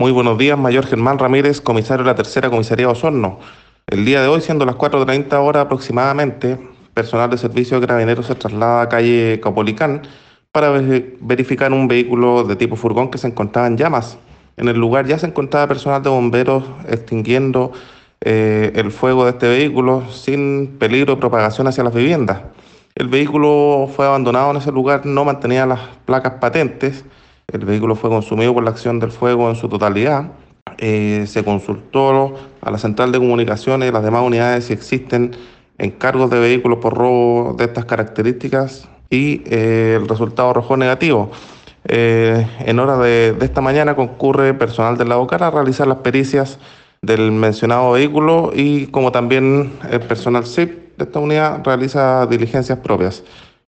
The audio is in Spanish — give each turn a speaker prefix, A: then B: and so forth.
A: Muy buenos días, Mayor Germán Ramírez, comisario de la tercera comisaría de Osorno. El día de hoy, siendo las 4.30 horas aproximadamente, personal de servicio de carabineros se traslada a calle Capolicán para verificar un vehículo de tipo furgón que se encontraba en llamas. En el lugar ya se encontraba personal de bomberos extinguiendo eh, el fuego de este vehículo sin peligro de propagación hacia las viviendas. El vehículo fue abandonado en ese lugar, no mantenía las placas patentes el vehículo fue consumido por la acción del fuego en su totalidad. Eh, se consultó a la central de comunicaciones y las demás unidades si existen encargos de vehículos por robo de estas características y eh, el resultado arrojó negativo. Eh, en hora de, esta mañana concurre personal del Bocar a realizar las pericias del mencionado vehículo y como también el personal SIP de esta unidad realiza diligencias propias.